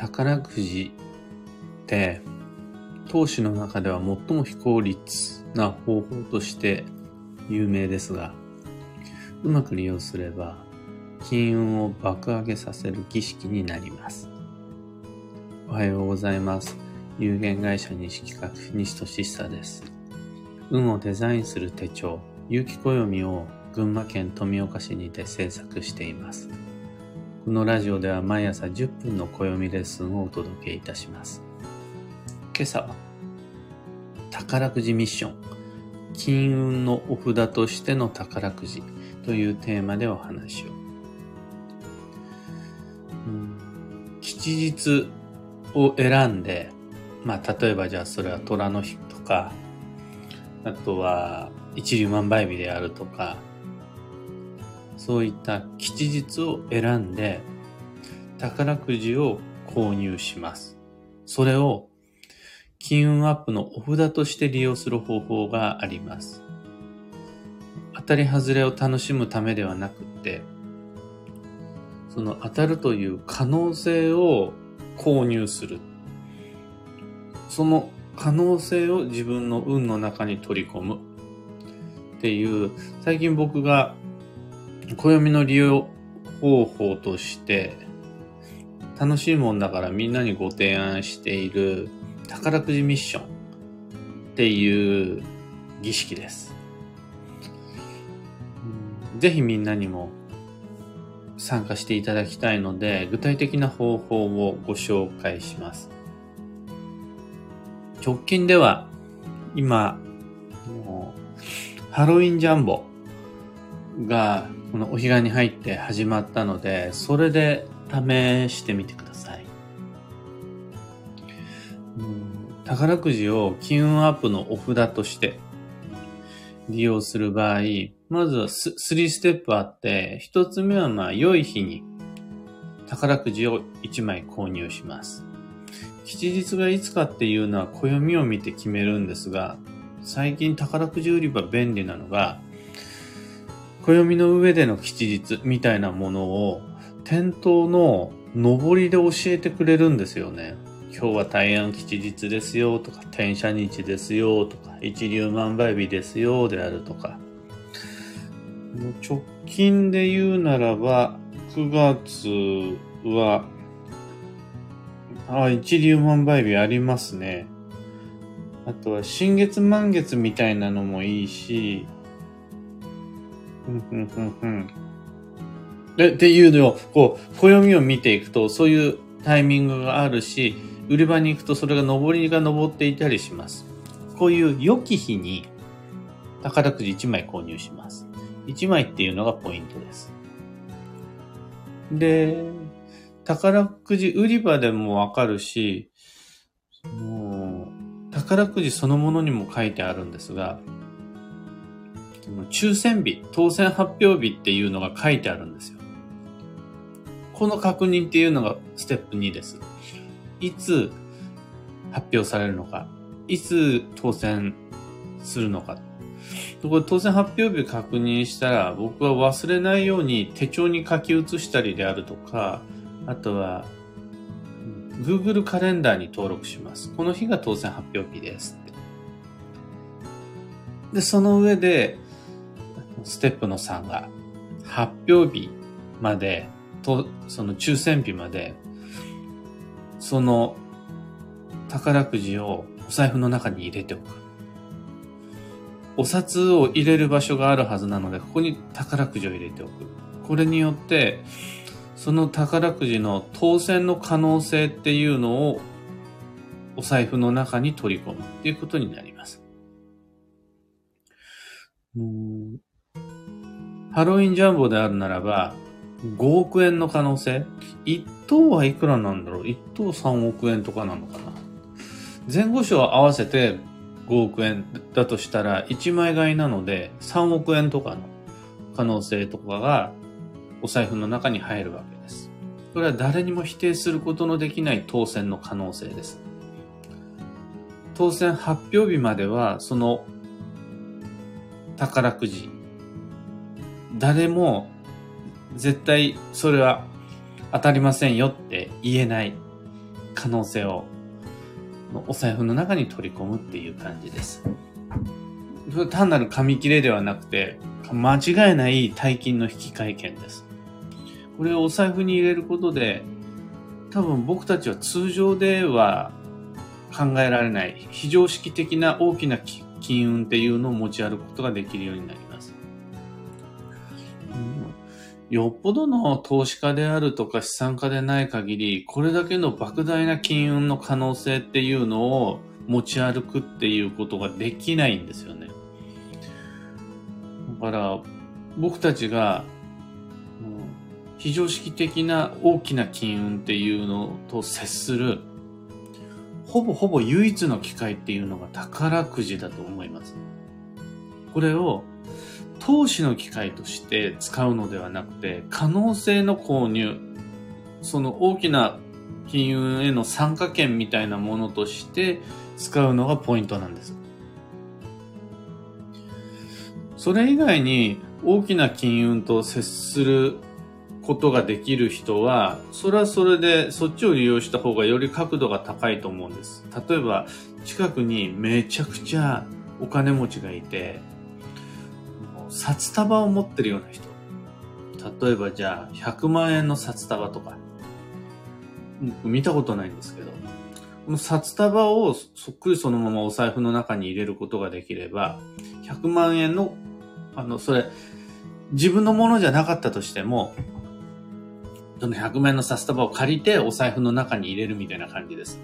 宝くじって投資の中では最も非効率な方法として有名ですが、うまく利用すれば金運を爆上げさせる儀式になります。おはようございます。有限会社西企画西俊久です。運をデザインする手帳、有機暦を群馬県富岡市にて制作しています。このラジオでは毎朝10分の暦レッスンをお届けいたします。今朝は、宝くじミッション、金運のお札としての宝くじというテーマでお話を。吉日を選んで、まあ、例えばじゃあそれは虎の日とか、あとは一粒万倍日であるとか、そういった吉日を選んで、宝くじを購入します。それを金運アップのお札として利用する方法があります。当たり外れを楽しむためではなくて、その当たるという可能性を購入する。その可能性を自分の運の中に取り込むっていう、最近僕が暦の利用方法として、楽しいもんだからみんなにご提案している宝くじミッションっていう儀式です。ぜひみんなにも参加していただきたいので、具体的な方法をご紹介します。直近では、今、ハロウィンジャンボがこのお彼岸に入って始まったので、それで試してみてください。宝くじを金運アップのお札として利用する場合、まずは3ステップあって、1つ目はまあ良い日に宝くじを1枚購入します。吉日がいつかっていうのは暦を見て決めるんですが、最近宝くじ売り場便利なのが、暦の上での吉日みたいなものを店頭の上りで教えてくれるんですよね。今日は大安吉日ですよとか、転写日ですよとか、一粒万倍日ですよであるとか。直近で言うならば、9月は、あ、一粒万倍日ありますね。あとは、新月満月みたいなのもいいし、ふんふんふんふん。で、っていうのを、こう、暦を見ていくと、そういうタイミングがあるし、売り場に行くとそれが上りが上っていたりします。こういう良き日に宝くじ1枚購入します。1枚っていうのがポイントです。で、宝くじ売り場でもわかるし、もう、宝くじそのものにも書いてあるんですが、抽選日、当選発表日っていうのが書いてあるんですよ。この確認っていうのがステップ2です。いつ発表されるのか、いつ当選するのか。これ当選発表日確認したら、僕は忘れないように手帳に書き写したりであるとか、あとは、Google カレンダーに登録します。この日が当選発表日です。で、その上で、ステップの3が、発表日まで、と、その抽選日まで、その宝くじをお財布の中に入れておく。お札を入れる場所があるはずなので、ここに宝くじを入れておく。これによって、その宝くじの当選の可能性っていうのをお財布の中に取り込むっていうことになります。ハロウィンジャンボであるならば、5億円の可能性 ?1 等はいくらなんだろう ?1 等3億円とかなのかな？前後賞合わせて5億円だとしたら1枚買いなので3億円とかの可能性とかがお財布の中に入るわけです。これは誰にも否定することのできない当選の可能性です。当選発表日まではその宝くじ誰も絶対それは当たりませんよって言えない。可能性をお財布の中に取り込むっていう感じです。単なる紙切れではなくて、間違いない大金の引換券です。これをお財布に入れることで、多分僕たちは通常では考えられない非常識的な大きな金運っていうのを持ち歩くことができるようになります。よっぽどの投資家であるとか資産家でない限り、これだけの莫大な金運の可能性っていうのを持ち歩くっていうことができないんですよね。だから、僕たちが、非常識的な大きな金運っていうのと接する、ほぼほぼ唯一の機会っていうのが宝くじだと思います。これを投資の機会として使うのではなくて、可能性の購入、その大きな金融への参加権みたいなものとして使うのがポイントなんです。それ以外に大きな金融と接することができる人は、それはそれでそっちを利用した方がより角度が高いと思うんです。例えば、近くにめちゃくちゃお金持ちがいて、札束を持ってるような人。例えばじゃあ、100万円の札束とか。見たことないんですけど、この札束をそっくりそのままお財布の中に入れることができれば、100万円の、あの、それ、自分のものじゃなかったとしても、その100万円の札束を借りてお財布の中に入れるみたいな感じです。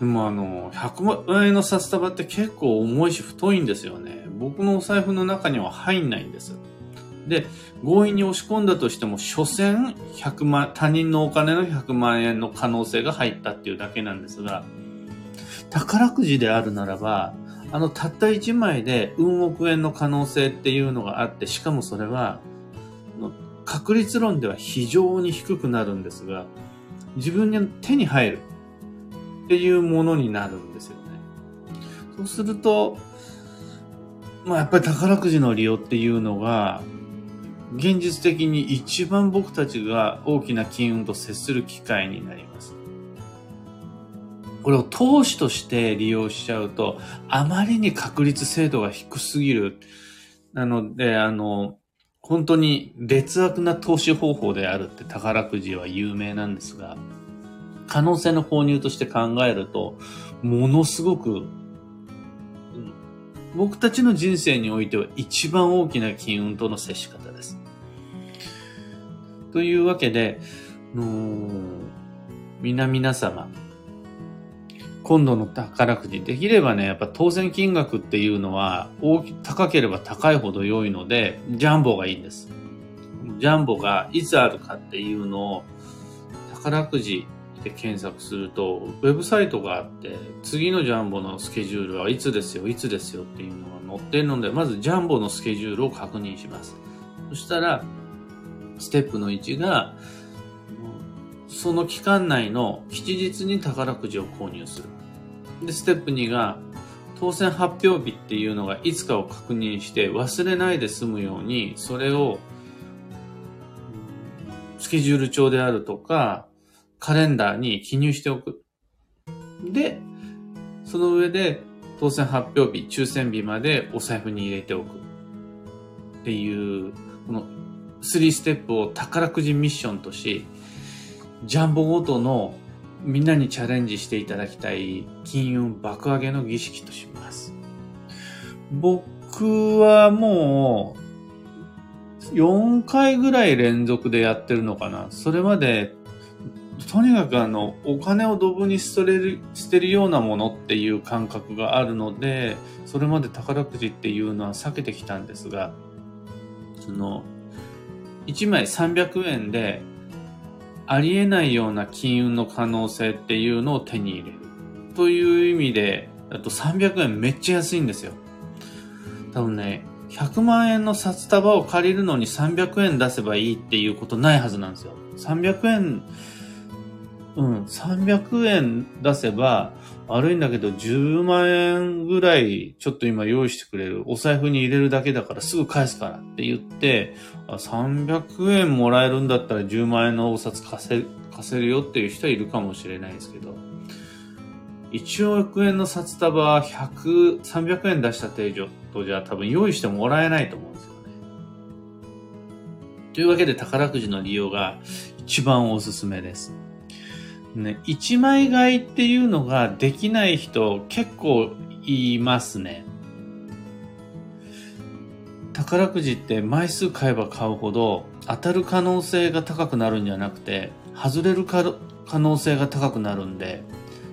でもあの、100万円の札束って結構重いし太いんですよね。僕のお財布の中には入んないんです。で、強引に押し込んだとしても、所詮100万、他人のお金の100万円の可能性が入ったっていうだけなんですが、宝くじであるならば、あの、たった1枚で運億円の可能性っていうのがあって、しかもそれは、確率論では非常に低くなるんですが、自分に手に入る。っていうものになるんですよね。そうすると、まあやっぱり宝くじの利用っていうのが、現実的に一番僕たちが大きな金運と接する機会になります。これを投資として利用しちゃうと、あまりに確率精度が低すぎる。なので、あの、本当に劣悪な投資方法であるって宝くじは有名なんですが、可能性の購入として考えると、ものすごく、僕たちの人生においては一番大きな金運との接し方です。というわけで、皆々様、今度の宝くじ、できればね、やっぱ当選金額っていうのは大き、高ければ高いほど良いので、ジャンボがいいんです。ジャンボがいつあるかっていうのを、宝くじで検索すると、ウェブサイトがあって、次のジャンボのスケジュールはいつですよ、いつですよっていうのが載ってるので、まずジャンボのスケジュールを確認します。そしたら、ステップの1が、その期間内の吉日に宝くじを購入する。で、ステップ2が、当選発表日っていうのがいつかを確認して忘れないで済むように、それをスケジュール帳であるとか、カレンダーに記入しておく。で、その上で当選発表日、抽選日までお財布に入れておく。っていう、この3ステップを宝くじミッションとし、ジャンボごとのみんなにチャレンジしていただきたい金運爆上げの儀式とします。僕はもう4回ぐらい連続でやってるのかな。それまでとにかくあの、お金をドブに捨てる、捨てるようなものっていう感覚があるので、それまで宝くじっていうのは避けてきたんですが、その、1枚300円で、ありえないような金運の可能性っていうのを手に入れる。という意味で、あと300円めっちゃ安いんですよ。多分ね、100万円の札束を借りるのに300円出せばいいっていうことないはずなんですよ。300円うん、300円出せば、悪いんだけど10万円ぐらいちょっと今用意してくれる。お財布に入れるだけだからすぐ返すからって言って、300円もらえるんだったら10万円のお札貸せ貸せるよっていう人はいるかもしれないですけど、1億円の札束は100、300円出した程度じゃ多分用意してもらえないと思うんですよね。というわけで宝くじの利用が一番おすすめです。ね、一枚買いっていうのができない人結構いますね。宝くじって枚数買えば買うほど当たる可能性が高くなるんじゃなくて外れる可能性が高くなるんで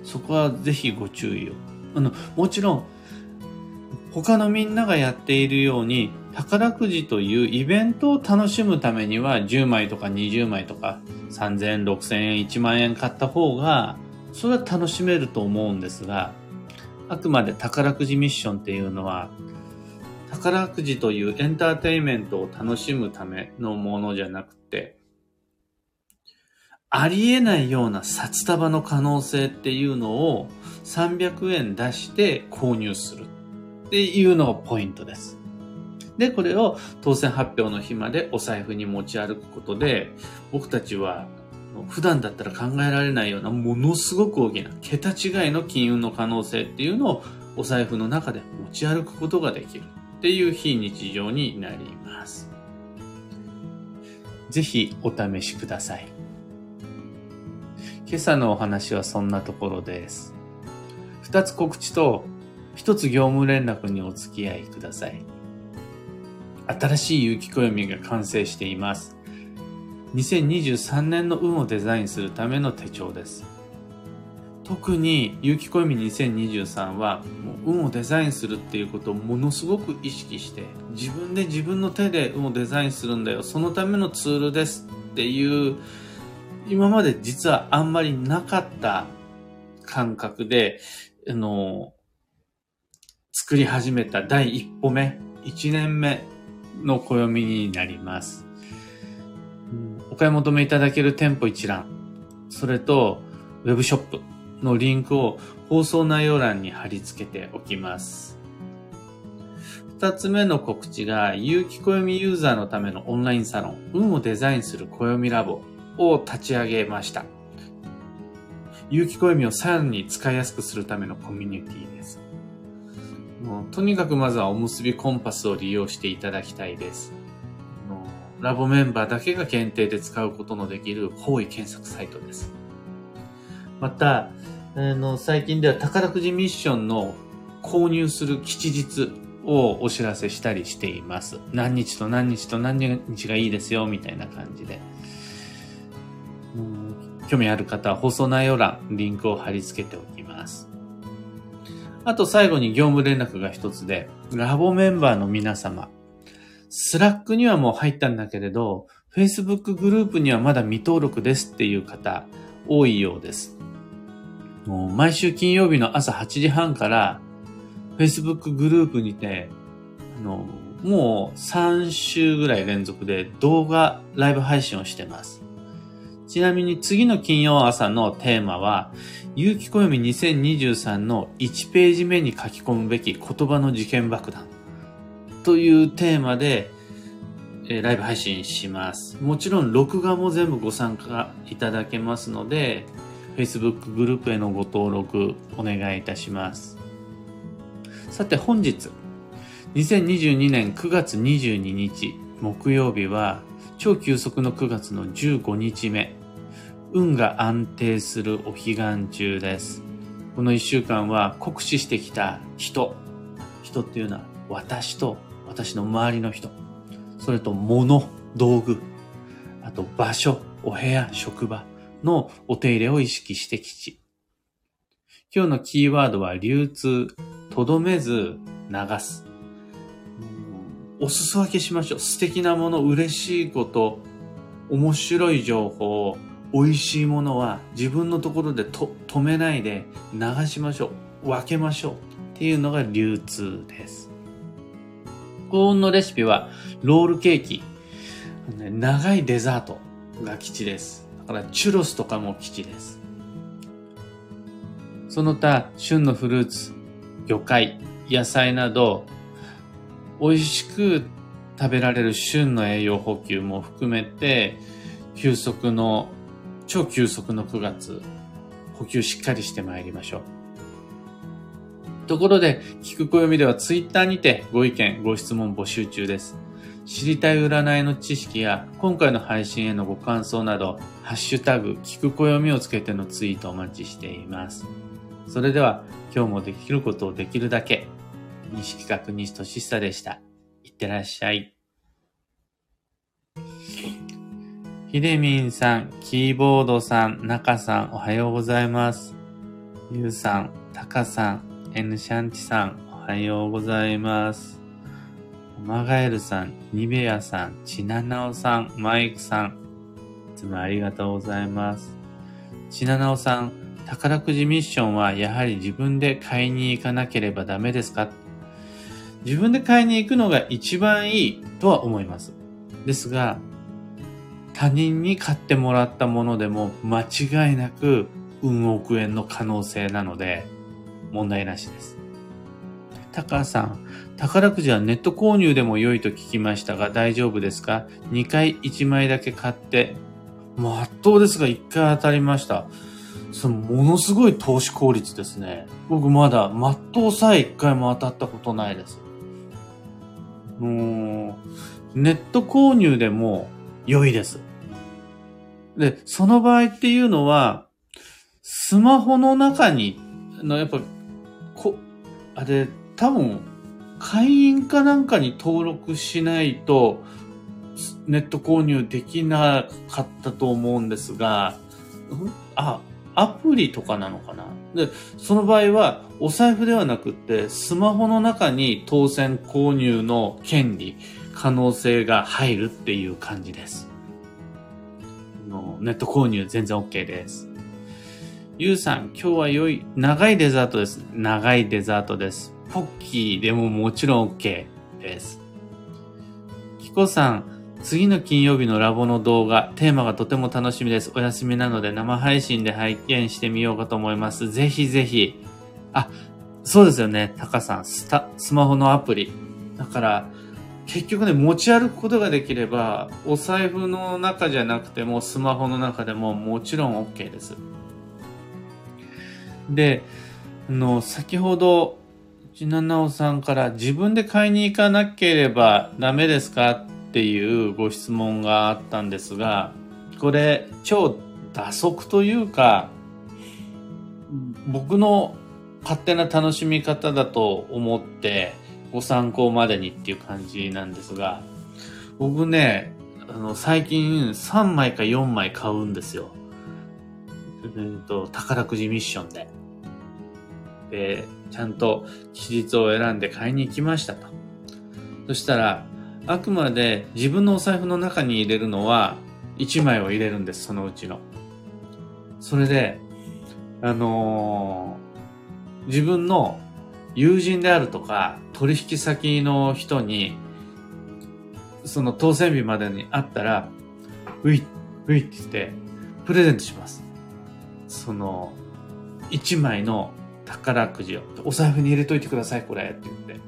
そこはぜひご注意を。あの、もちろん他のみんながやっているように宝くじというイベントを楽しむためには10枚とか20枚とか3000円、6000円、1万円買った方がそれは楽しめると思うんですがあくまで宝くじミッションっていうのは宝くじというエンターテインメントを楽しむためのものじゃなくてありえないような札束の可能性っていうのを300円出して購入するっていうのがポイントです。で、これを当選発表の日までお財布に持ち歩くことで、僕たちは普段だったら考えられないようなものすごく大きな桁違いの金運の可能性っていうのをお財布の中で持ち歩くことができるっていう非日常になります。ぜひお試しください。今朝のお話はそんなところです。二つ告知と一つ業務連絡にお付き合いください。新しい有機暦が完成しています。2023年の運をデザインするための手帳です。特に有機暦2023はもう運をデザインするっていうことをものすごく意識して自分で自分の手で運をデザインするんだよ。そのためのツールですっていう今まで実はあんまりなかった感覚で、あの、作り始めた第一歩目、一年目の暦になります。お買い求めいただける店舗一覧、それとウェブショップのリンクを放送内容欄に貼り付けておきます。二つ目の告知が、有機暦ユーザーのためのオンラインサロン、運をデザインする暦ラボを立ち上げました。有機暦をさらに使いやすくするためのコミュニティです。もうとにかくまずはおむすびコンパスを利用していただきたいです。ラボメンバーだけが限定で使うことのできる方位検索サイトです。また、あの、最近では宝くじミッションの購入する吉日をお知らせしたりしています。何日と何日と何日がいいですよ、みたいな感じで。興味ある方は放送内容欄、リンクを貼り付けておきます。あと最後に業務連絡が一つで、ラボメンバーの皆様、 Slack にはもう入ったんだけれど、Facebook グループにはまだ未登録ですっていう方、多いようです。もう毎週金曜日の朝8時半から、Facebook グループにて、あの、もう3週ぐらい連続で動画ライブ配信をしてます。ちなみに次の金曜朝のテーマは、有機暦2023の1ページ目に書き込むべき言葉の事件爆弾というテーマで、えーライブ配信します。もちろん録画も全部ご参加いただけますので、Facebook グループへのご登録お願いいたします。さて本日、2022年9月22日木曜日は超急速の9月の15日目運が安定するお彼岸中です。この1週間は酷使してきた人人っていうのは私と私の周りの人。それと物道具。あと場所お部屋職場のお手入れを意識してきち。今日のキーワードは流通とどめず流す。お裾分けしましょう。素敵なもの、嬉しいこと、面白い情報、美味しいものは自分のところでと止めないで流しましょう。分けましょう。っていうのが流通です。高温のレシピはロールケーキ。長いデザートが基地です。だからチュロスとかも基地です。その他、旬のフルーツ、魚介、野菜など、美味しく食べられる旬の栄養補給も含めて、休息の、超休息の9月、補給しっかりしてまいりましょう。ところで、聞く暦ではツイッターにてご意見、ご質問募集中です。知りたい占いの知識や、今回の配信へのご感想など、ハッシュタグ、聞く暦をつけてのツイートお待ちしています。それでは、今日もできることをできるだけ、西企画西俊久でした。いってらっしゃい。ひでみんさん、キーボードさん、中さん、おはようございます。ゆうさん、たかさん、エヌシャンチさん、おはようございます。マガエルさん、ニベアさん、チナナオさん、マイクさん、いつもありがとうございます。チナナオさん、宝くじミッションはやはり自分で買いに行かなければダメですか？自分で買いに行くのが一番いいとは思います。ですが、他人に買ってもらったものでも間違いなく運億円の可能性なので問題なしです。高さん、宝くじはネット購入でも良いと聞きましたが大丈夫ですか ?2 回1枚だけ買って、まっとうですが1回当たりました。そのものすごい投資効率ですね。僕まだまっとうさえ1回も当たったことないです。もう、ネット購入でも良いです。で、その場合っていうのは、スマホの中に、のやっぱ、こ、あれ、多分、会員かなんかに登録しないと、ネット購入できなかったと思うんですが、あ、アプリとかなのかな？で、その場合は、お財布ではなくって、スマホの中に当選購入の権利、可能性が入るっていう感じです。ネット購入全然 OK です。ゆうさん、今日は良い、長いデザートです。長いデザートです。ポッキーでももちろん OK です。キコさん、次の金曜日のラボの動画、テーマがとても楽しみです。お休みなので生配信で拝見してみようかと思います。ぜひぜひ。あ、そうですよね。タカさん、スタ、スマホのアプリ。だから、結局ね、持ち歩くことができれば、お財布の中じゃなくても、スマホの中でももちろん OK です。で、あの、先ほど、ちななおさんから自分で買いに行かなければダメですかっていうご質問があったんですが、これ、超打足というか、僕の勝手な楽しみ方だと思って、ご参考までにっていう感じなんですが、僕ね、あの、最近3枚か4枚買うんですよ。えっと、宝くじミッションで。で、ちゃんと期日を選んで買いに行きましたと。そしたら、あくまで自分のお財布の中に入れるのは1枚を入れるんです、そのうちの。それで、あのー、自分の友人であるとか、取引先の人に、その当選日までにあったら、うい、ういって言って、プレゼントします。その、一枚の宝くじを、お財布に入れといてください、これ、って言って。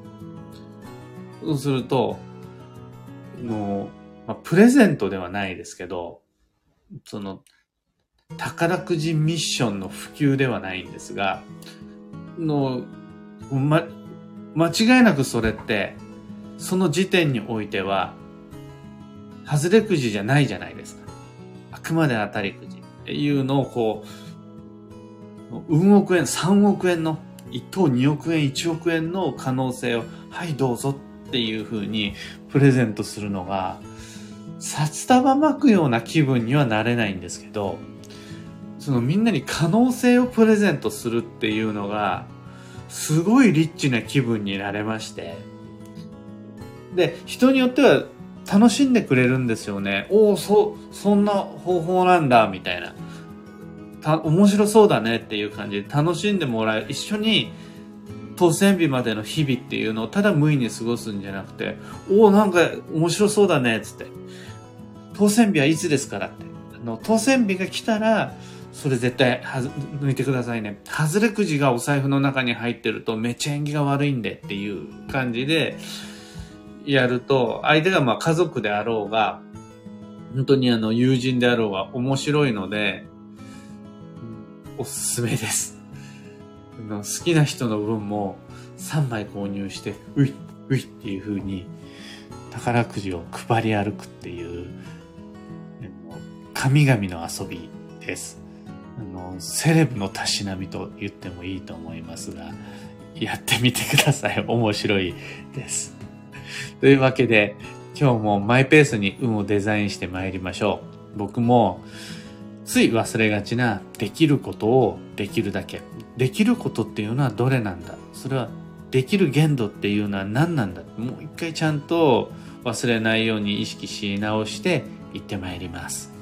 そうすると、もう、まあ、プレゼントではないですけど、その、宝くじミッションの普及ではないんですが、の、ま、間違いなくそれって、その時点においては、外れくじじゃないじゃないですか。あくまで当たりくじっていうのをこう、運億円、3億円の、1等2億円、1億円の可能性を、はいどうぞっていう風にプレゼントするのが、札束巻くような気分にはなれないんですけど、そのみんなに可能性をプレゼントするっていうのが、すごいリッチな気分になれまして。で、人によっては楽しんでくれるんですよね。おお、そ、そんな方法なんだ、みたいな。た、面白そうだねっていう感じで楽しんでもらえ、一緒に当選日までの日々っていうのをただ無意に過ごすんじゃなくて、おお、なんか面白そうだね、つって。当選日はいつですからって。あの、当選日が来たら、それ絶対は抜いてくださいね。外れくじがお財布の中に入ってるとめっちゃ縁起が悪いんでっていう感じでやると、相手がまあ家族であろうが、本当にあの友人であろうが面白いので、おすすめです。好きな人の分も3枚購入して、うい、ういっていう風に宝くじを配り歩くっていう、神々の遊びです。あの、セレブのたしなみと言ってもいいと思いますが、やってみてください。面白いです。というわけで、今日もマイペースに運をデザインして参りましょう。僕も、つい忘れがちな、できることをできるだけ。できることっていうのはどれなんだ？それは、できる限度っていうのは何なんだ？もう一回ちゃんと忘れないように意識し直して行ってまいります。